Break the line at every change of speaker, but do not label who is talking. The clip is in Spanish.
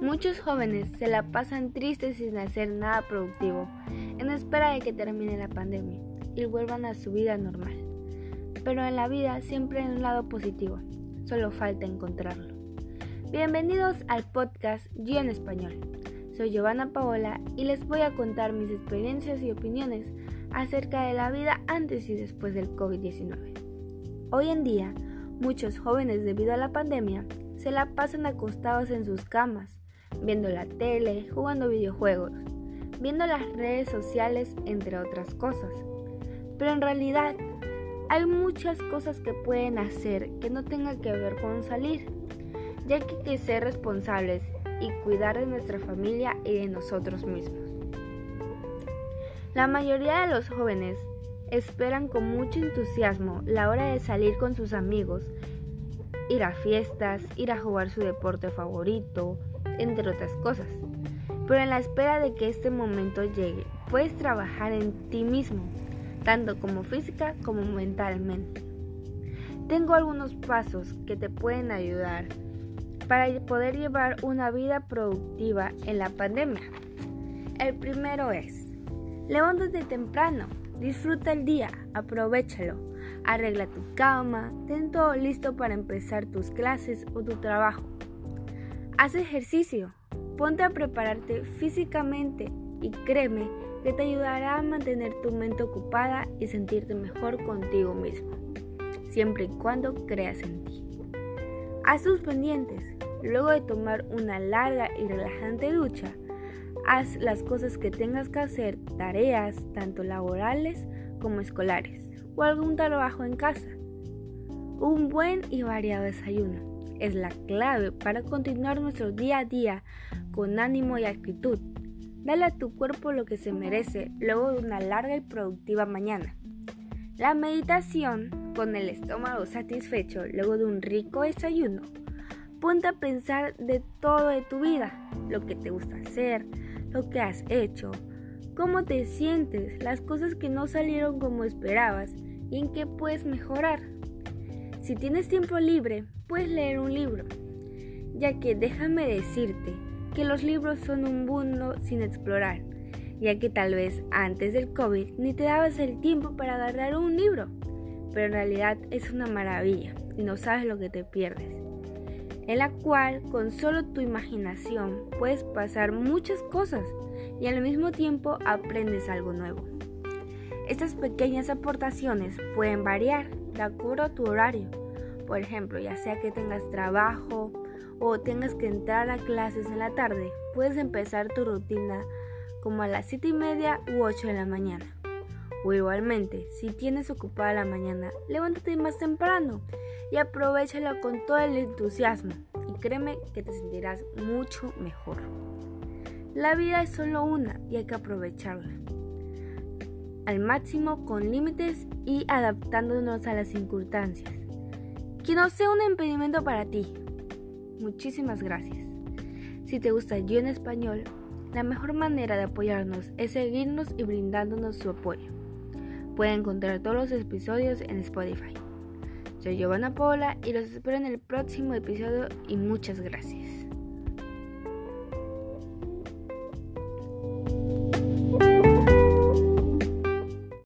Muchos jóvenes se la pasan tristes sin hacer nada productivo, en espera de que termine la pandemia y vuelvan a su vida normal. Pero en la vida siempre hay un lado positivo, solo falta encontrarlo. Bienvenidos al podcast Yo en Español. Soy Giovanna Paola y les voy a contar mis experiencias y opiniones acerca de la vida antes y después del COVID-19. Hoy en día, muchos jóvenes debido a la pandemia se la pasan acostados en sus camas, viendo la tele, jugando videojuegos, viendo las redes sociales, entre otras cosas. Pero en realidad hay muchas cosas que pueden hacer que no tengan que ver con salir, ya que hay que ser responsables y cuidar de nuestra familia y de nosotros mismos. La mayoría de los jóvenes esperan con mucho entusiasmo la hora de salir con sus amigos, ir a fiestas, ir a jugar su deporte favorito, entre otras cosas. Pero en la espera de que este momento llegue, puedes trabajar en ti mismo, tanto como física como mentalmente. Tengo algunos pasos que te pueden ayudar para poder llevar una vida productiva en la pandemia. El primero es, levántate temprano, disfruta el día, aprovechalo, arregla tu cama, ten todo listo para empezar tus clases o tu trabajo. Haz ejercicio, ponte a prepararte físicamente y créeme que te ayudará a mantener tu mente ocupada y sentirte mejor contigo mismo, siempre y cuando creas en ti. Haz tus pendientes, luego de tomar una larga y relajante ducha, haz las cosas que tengas que hacer, tareas tanto laborales como escolares o algún trabajo en casa. Un buen y variado desayuno es la clave para continuar nuestro día a día con ánimo y actitud. Dale a tu cuerpo lo que se merece luego de una larga y productiva mañana. La meditación, con el estómago satisfecho luego de un rico desayuno, ponte a pensar de todo de tu vida, lo que te gusta hacer, lo que has hecho, cómo te sientes, las cosas que no salieron como esperabas y en qué puedes mejorar. Si tienes tiempo libre, puedes leer un libro, ya que déjame decirte que los libros son un mundo sin explorar, ya que tal vez antes del COVID ni te dabas el tiempo para agarrar un libro, pero en realidad es una maravilla y no sabes lo que te pierdes, en la cual con solo tu imaginación puedes pasar muchas cosas y al mismo tiempo aprendes algo nuevo. Estas pequeñas aportaciones pueden variar de acuerdo a tu horario. Por ejemplo, ya sea que tengas trabajo o tengas que entrar a clases en la tarde, puedes empezar tu rutina como a las 7 y media u 8 de la mañana. O igualmente, si tienes ocupada la mañana, levántate más temprano y aprovechala con todo el entusiasmo y créeme que te sentirás mucho mejor. La vida es solo una y hay que aprovecharla al máximo con límites y adaptándonos a las circunstancias. Que no sea un impedimento para ti. Muchísimas gracias. Si te gusta Yo en Español, la mejor manera de apoyarnos es seguirnos y brindándonos su apoyo. Pueden encontrar todos los episodios en Spotify. Soy Giovanna Paola y los espero en el próximo episodio y muchas gracias.